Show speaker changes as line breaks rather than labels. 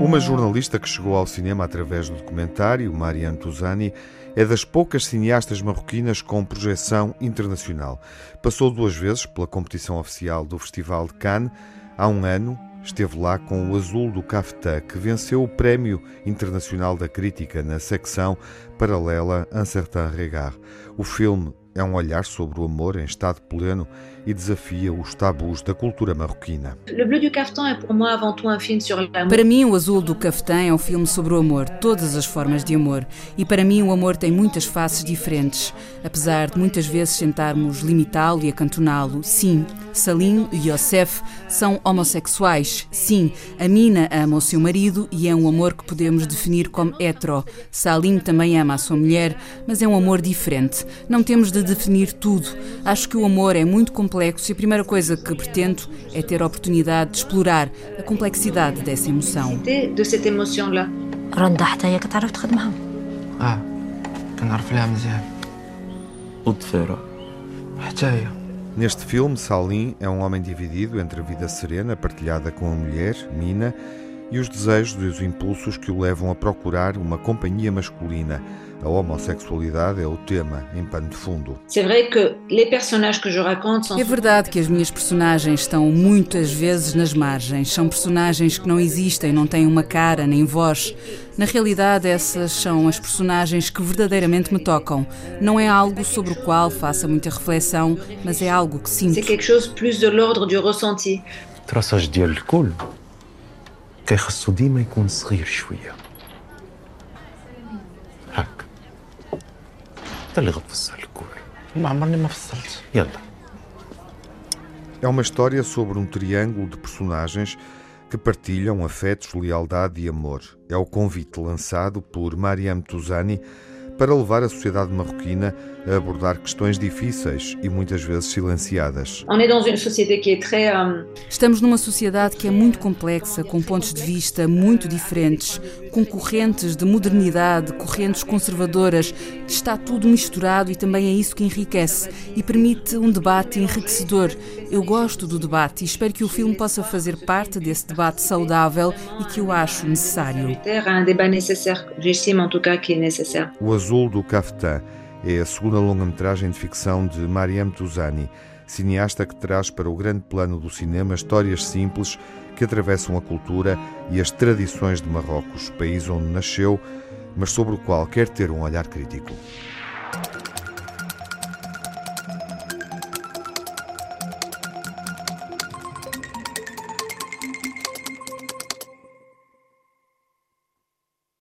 Uma jornalista que chegou ao cinema através do documentário, Marianne Touzani, é das poucas cineastas marroquinas com projeção internacional. Passou duas vezes pela competição oficial do Festival de Cannes. Há um ano esteve lá com o Azul do Cafetã, que venceu o Prémio Internacional da Crítica na secção paralela Un Certain Regard. O filme é um olhar sobre o amor em estado pleno e desafia os tabus da cultura marroquina.
Para mim, O Azul do Cafetã é um filme sobre o amor, todas as formas de amor. E para mim, o amor tem muitas faces diferentes. Apesar de muitas vezes tentarmos limitá-lo e acantoná-lo, sim, Salim e Yosef são homossexuais. Sim, a Mina ama o seu marido e é um amor que podemos definir como hetero. Salim também ama a sua mulher, mas é um amor diferente. Não temos de definir tudo. Acho que o amor é muito complexo e a primeira coisa que pretendo é ter a oportunidade de explorar a complexidade dessa emoção.
De cette émotion-là.
رندا حتى هي كتعرف تخدمها
اه كنعرف ليها مزيان
والضفيرة
حتى هي
Neste filme, Salim é um homem dividido entre a vida serena partilhada com a mulher, Mina, e os desejos e os impulsos que o levam a procurar uma companhia masculina. A homossexualidade é o tema em pano de fundo.
É verdade que as minhas personagens estão muitas vezes nas margens. São personagens que não existem, não têm uma cara nem voz. Na realidade, essas são as personagens que verdadeiramente me tocam. Não é algo sobre o qual faça muita reflexão, mas é algo que sinto.
C'est quelque chose plus de l'ordre du ressenti.
التراثاج ديال الكل كيخصو ديما يكون صغير شوية انت اللي غتفصل الكل
ما عمرني ما فصلت
يلا
É uma história sobre um triângulo de personagens que partilham afetos, lealdade e amor. É o convite lançado por Mariam Touzani para levar a sociedade marroquina a abordar questões difíceis e muitas vezes silenciadas.
Euh,
Estamos numa sociedade que é muito complexa, com pontos de vista muito diferentes, com correntes de modernidade, correntes conservadoras. Está tudo misturado e também é isso que enriquece e permite um debate enriquecedor. Eu gosto do debate e espero que o filme possa fazer parte desse debate saudável e que eu acho necessário.
O Azul do Cafetã é a segunda longa-metragem de ficção de Mariam Touzani, cineasta que traz para o grande plano do cinema histórias simples que atravessam a cultura e as tradições de Marrocos, país onde nasceu, mas sobre o qual quer ter um olhar crítico.